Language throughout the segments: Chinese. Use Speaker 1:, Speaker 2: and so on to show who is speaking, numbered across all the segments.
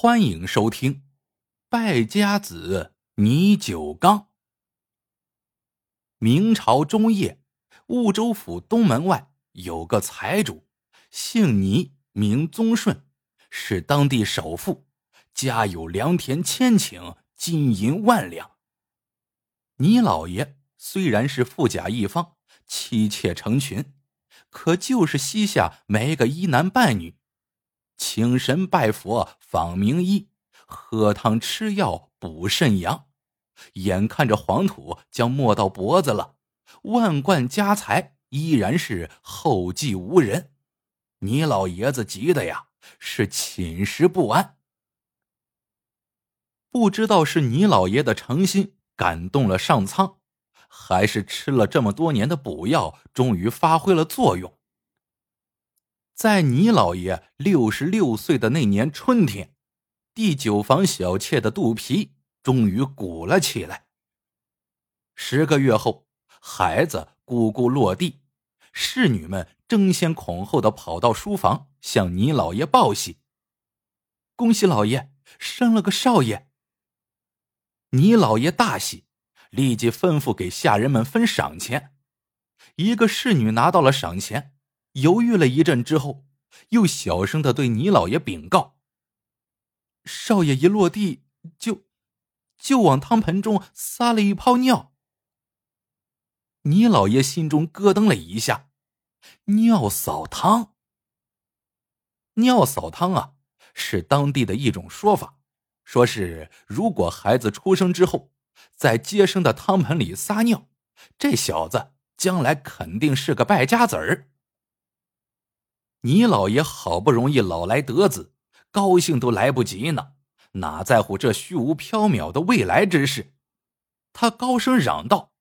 Speaker 1: 欢迎收听《败家子倪九刚》。明朝中叶，婺州府东门外有个财主，姓倪，名宗顺，是当地首富，家有良田千顷，金银万两。倪老爷虽然是富甲一方，妻妾成群，可就是膝下没个一男半女。请神拜佛访名医，喝汤吃药补肾阳，眼看着黄土将没到脖子了，万贯家财依然是后继无人。倪老爷子急的呀，是寝食不安。不知道是倪老爷的诚心感动了上苍，还是吃了这么多年的补药终于发挥了作用。在倪老爷六十六岁的那年春天，第九房小妾的肚皮终于鼓了起来。十个月后，孩子咕咕落地，侍女们争先恐后的跑到书房向倪老爷报喜：“恭喜老爷生了个少爷！”倪老爷大喜，立即吩咐给下人们分赏钱。一个侍女拿到了赏钱。犹豫了一阵之后，又小声的对倪老爷禀告：“少爷一落地就，就往汤盆中撒了一泡尿。”倪老爷心中咯噔了一下，尿扫汤。尿扫汤啊，是当地的一种说法，说是如果孩子出生之后，在接生的汤盆里撒尿，这小子将来肯定是个败家子儿。你老爷好不容易老来得子，高兴都来不及呢，哪在乎这虚无缥缈的未来之事？他高声嚷道：“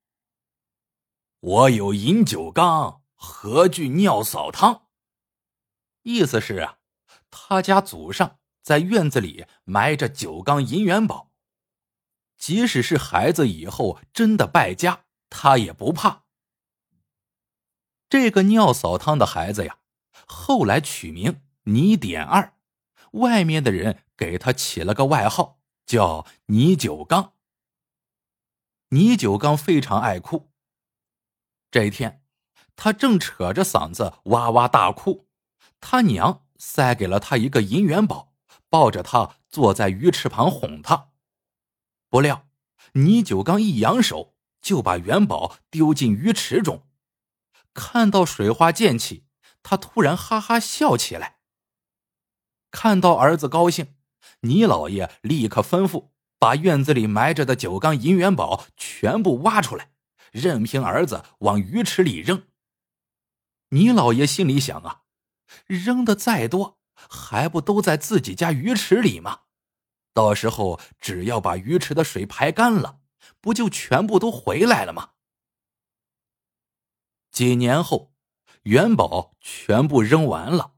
Speaker 1: 我有饮酒缸，何惧尿扫汤？”意思是啊，他家祖上在院子里埋着酒缸银元宝，即使是孩子以后真的败家，他也不怕。这个尿扫汤的孩子呀。后来取名倪点二，外面的人给他起了个外号，叫倪九刚。倪九刚非常爱哭。这一天，他正扯着嗓子哇哇大哭，他娘塞给了他一个银元宝，抱着他坐在鱼池旁哄他。不料，倪九刚一扬手就把元宝丢进鱼池中，看到水花溅起。他突然哈哈笑起来。看到儿子高兴，倪老爷立刻吩咐把院子里埋着的九缸银元宝全部挖出来，任凭儿子往鱼池里扔。倪老爷心里想啊，扔的再多，还不都在自己家鱼池里吗？到时候只要把鱼池的水排干了，不就全部都回来了吗？几年后。元宝全部扔完了，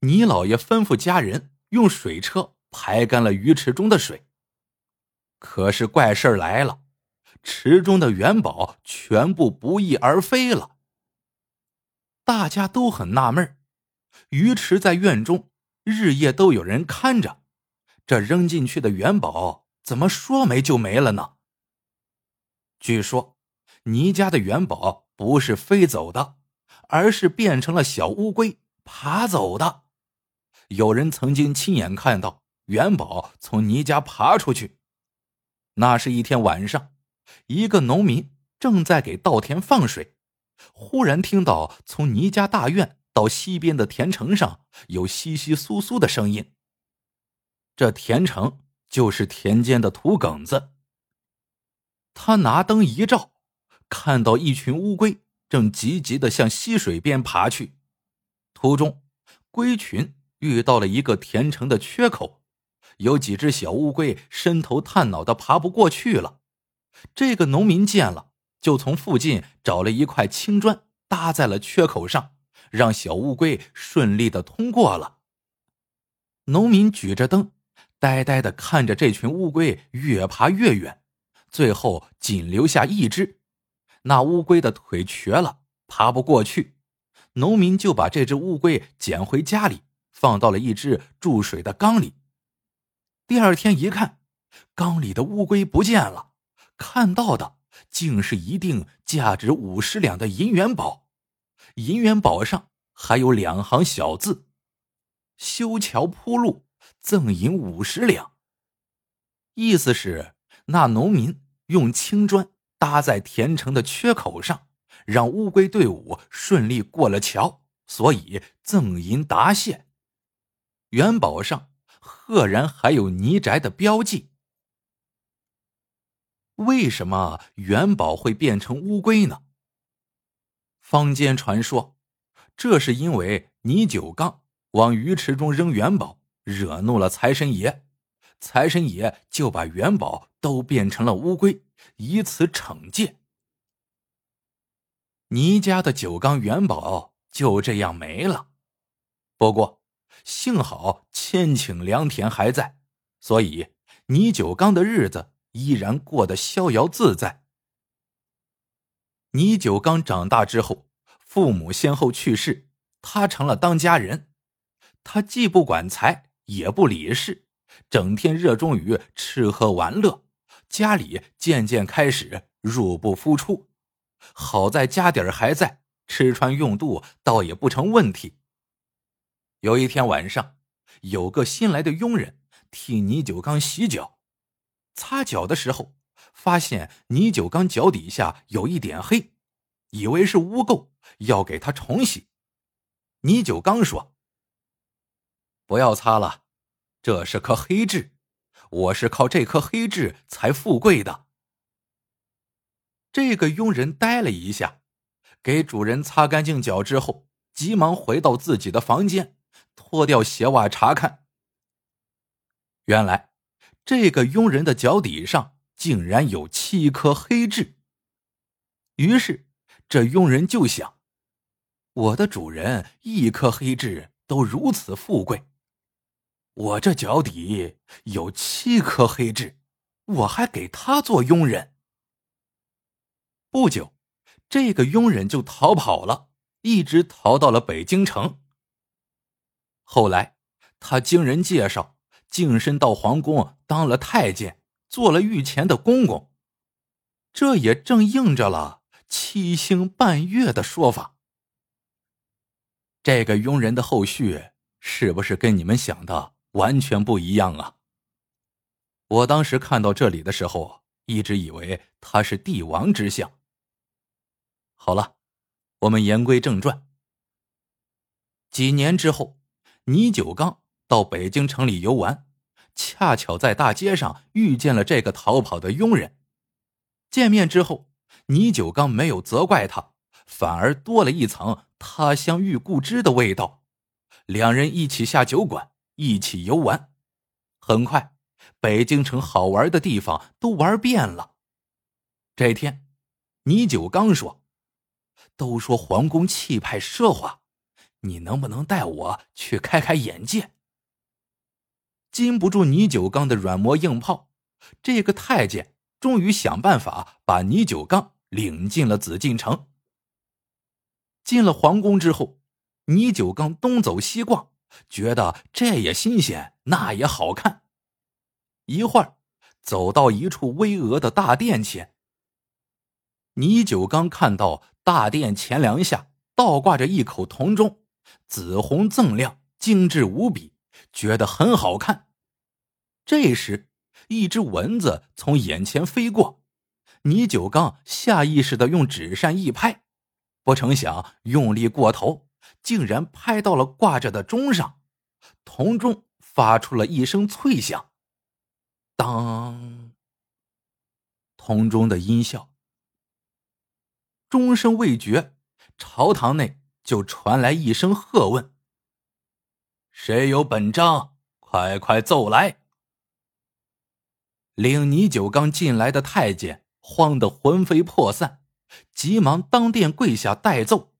Speaker 1: 倪老爷吩咐家人用水车排干了鱼池中的水。可是怪事来了，池中的元宝全部不翼而飞了。大家都很纳闷鱼池在院中，日夜都有人看着，这扔进去的元宝怎么说没就没了呢？据说，倪家的元宝不是飞走的。而是变成了小乌龟爬走的。有人曾经亲眼看到元宝从倪家爬出去。那是一天晚上，一个农民正在给稻田放水，忽然听到从倪家大院到西边的田城上有窸窸窣窣的声音。这田城就是田间的土埂子。他拿灯一照，看到一群乌龟。正急急的向溪水边爬去，途中，龟群遇到了一个填城的缺口，有几只小乌龟伸头探脑的爬不过去了。这个农民见了，就从附近找了一块青砖搭在了缺口上，让小乌龟顺利的通过了。农民举着灯，呆呆的看着这群乌龟越爬越远，最后仅留下一只。那乌龟的腿瘸了，爬不过去。农民就把这只乌龟捡回家里，放到了一只注水的缸里。第二天一看，缸里的乌龟不见了，看到的竟是一锭价值五十两的银元宝，银元宝上还有两行小字：“修桥铺路，赠银五十两。”意思是那农民用青砖搭在田城的缺口上，让乌龟队伍顺利过了桥，所以赠银答谢。元宝上。赫然还有泥宅的标记。为什么元宝会变成乌龟呢？坊间传说，这是因为倪九刚往鱼池中扔元宝，惹怒了财神爷，财神爷就把元宝都变成了乌龟，以此惩戒。倪家的九缸元宝就这样没了。不过。幸好千顷良田还在，所以倪九刚的日子依然过得逍遥自在。倪九刚长大之后，父母先后去世，他成了当家人。他既不管财，也不理事，整天热衷于吃喝玩乐，家里渐渐开始入不敷出。好在家底儿还在，吃穿用度倒也不成问题。有一天晚上，有个新来的佣人替倪九刚洗脚，擦脚的时候发现倪九刚脚底下有一点黑，以为是污垢，要给他重洗。倪九刚说：“不要擦了，这是颗黑痣，我是靠这颗黑痣才富贵的。”这个佣人呆了一下，给主人擦干净脚之后，急忙回到自己的房间。脱掉鞋袜查看，原来这个佣人的脚底上竟然有七颗黑痣。于是这佣人就想：我的主人一颗黑痣都如此富贵，我这脚底有七颗黑痣，我还给他做佣人。不久，这个佣人就逃跑了，一直逃到了北京城。后来，他经人介绍，晋升到皇宫当了太监，做了御前的公公。这也正应着了“七星半月”的说法。这个佣人的后续是不是跟你们想的完全不一样啊？我当时看到这里的时候，一直以为他是帝王之相。好了，我们言归正传。几年之后。倪九刚到北京城里游玩，恰巧在大街上遇见了这个逃跑的佣人。见面之后，倪九刚没有责怪他，反而多了一层他乡遇故知的味道。两人一起下酒馆，一起游玩。很快，北京城好玩的地方都玩遍了。这天，倪九刚说：“都说皇宫气派奢华。”你能不能带我去开开眼界？禁不住倪九刚的软磨硬泡，这个太监终于想办法把倪九刚领进了紫禁城。进了皇宫之后，倪九刚东走西逛，觉得这也新鲜，那也好看。一会儿，走到一处巍峨的大殿前，倪九刚看到大殿前梁下倒挂着一口铜钟。紫红锃亮，精致无比，觉得很好看。这时，一只蚊子从眼前飞过，倪九刚下意识的用纸扇一拍，不成想用力过头，竟然拍到了挂着的钟上，铜钟发出了一声脆响，当，铜钟的音效，钟声未绝，朝堂内。就传来一声喝问：“谁有本章？快快奏来！”领倪九刚进来的太监慌得魂飞魄散，急忙当殿跪下代奏：“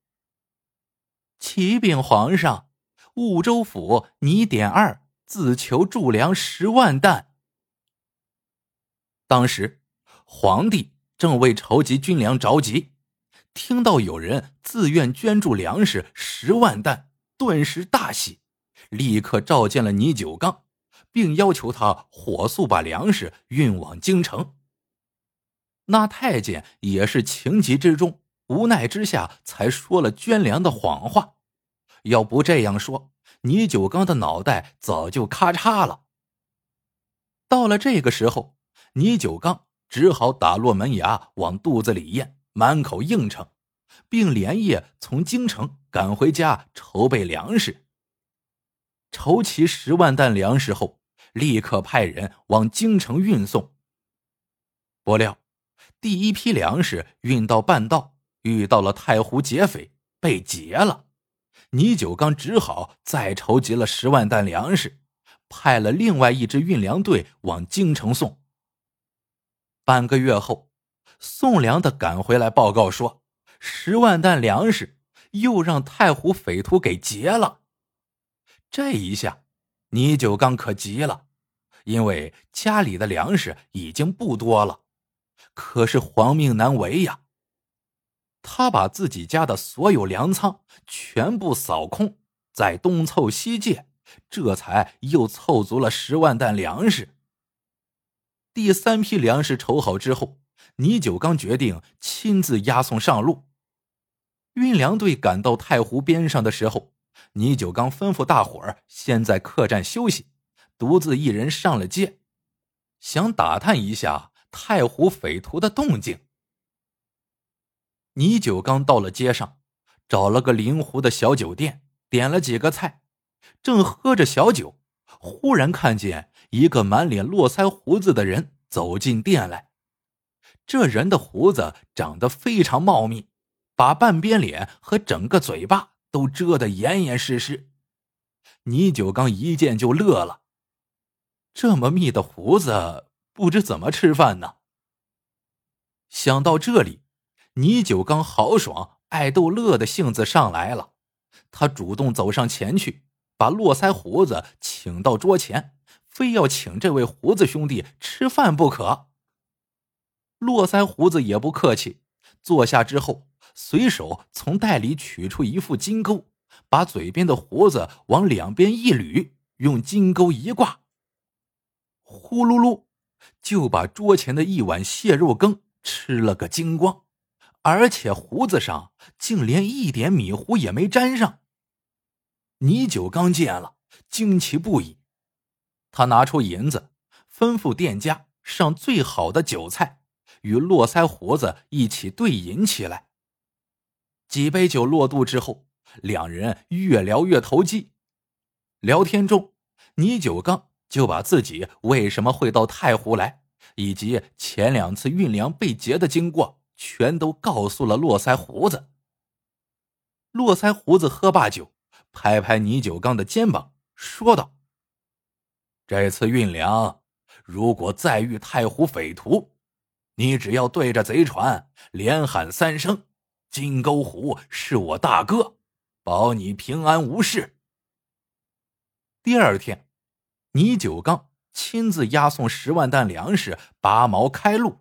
Speaker 1: 启禀皇上，婺州府倪典二自求助粮十万担。”当时，皇帝正为筹集军粮着急。听到有人自愿捐助粮食十万担，顿时大喜，立刻召见了倪九刚，并要求他火速把粮食运往京城。那太监也是情急之中，无奈之下才说了捐粮的谎话。要不这样说，倪九刚的脑袋早就咔嚓了。到了这个时候，倪九刚只好打落门牙往肚子里咽，满口应承，并连夜从京城赶回家筹备粮食。筹齐十万担粮食后，立刻派人往京城运送。不料，第一批粮食运到半道，遇到了太湖劫匪，被劫了。倪九刚只好再筹集了十万担粮食，派了另外一支运粮队往京城送。半个月后，送粮的赶回来报告说，十万担粮食又让太湖匪徒给劫了。这一下，倪九刚可急了，因为家里的粮食已经不多了，可是皇命难违呀。他把自己家的所有粮仓全部扫空，再东凑西借，这才又凑足了十万担粮食。第三批粮食筹好之后，倪九刚决定亲自押送上路。运粮队赶到太湖边上的时候。倪九刚吩咐大伙儿先在客栈休息，独自一人上了街，想打探一下太湖匪徒的动静。倪九刚到了街上，找了个临湖的小酒店，点了几个菜，正喝着小酒，忽然看见一个满脸络腮胡子的人走进店来。这人的胡子长得非常茂密，把半边脸和整个嘴巴。都遮得严严实实，倪九刚一见就乐了。这么密的胡子，不知怎么吃饭呢？想到这里，倪九刚豪爽、爱逗乐的性子上来了。他主动走上前去，把络腮胡子请到桌前，非要请这位胡子兄弟吃饭不可。络腮胡子也不客气，坐下之后。随手从袋里取出一副金钩，把嘴边的胡子往两边一捋，用金钩一挂，呼噜噜，就把桌前的一碗蟹肉羹吃了个精光，而且胡子上竟连一点米糊也没沾上。倪九刚见了，惊奇不已，他拿出银子，吩咐店家上最好的酒菜，与络腮胡子一起对饮起来。几杯酒落肚之后，两人越聊越投机。聊天中，倪九刚就把自己为什么会到太湖来，以及前两次运粮被劫的经过，全都告诉了络腮胡子。络腮胡子喝罢酒，拍拍倪九刚的肩膀，说道：“这次运粮，如果再遇太湖匪徒，你只要对着贼船连喊三声。”金钩湖是我大哥，保你平安无事。第二天，倪九刚亲自押送十万担粮食，拔毛开路。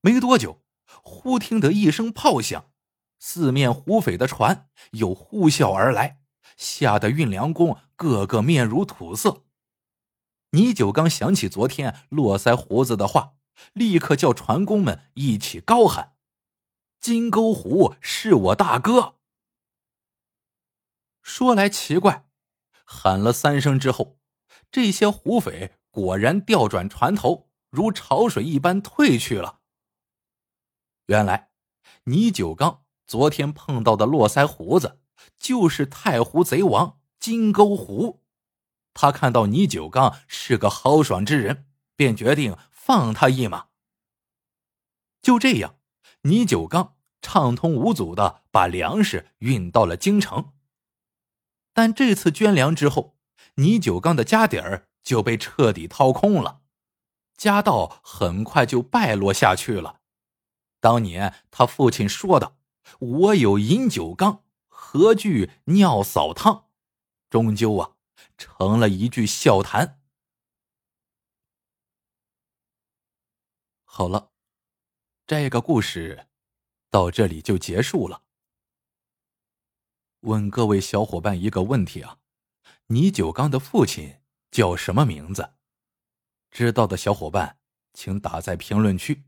Speaker 1: 没多久，忽听得一声炮响，四面胡匪的船又呼啸而来，吓得运粮工个个面如土色。倪九刚想起昨天络腮胡子的话，立刻叫船工们一起高喊。金钩湖是我大哥。说来奇怪，喊了三声之后，这些胡匪果然调转船头，如潮水一般退去了。原来，倪九刚昨天碰到的络腮胡子，就是太湖贼王金钩湖。他看到倪九刚是个豪爽之人，便决定放他一马。就这样。倪九刚畅通无阻的把粮食运到了京城，但这次捐粮之后，倪九刚的家底儿就被彻底掏空了，家道很快就败落下去了。当年他父亲说的“我有饮酒缸，何惧尿扫汤”，终究啊成了一句笑谈。好了。这个故事到这里就结束了。问各位小伙伴一个问题啊：倪九刚的父亲叫什么名字？知道的小伙伴，请打在评论区。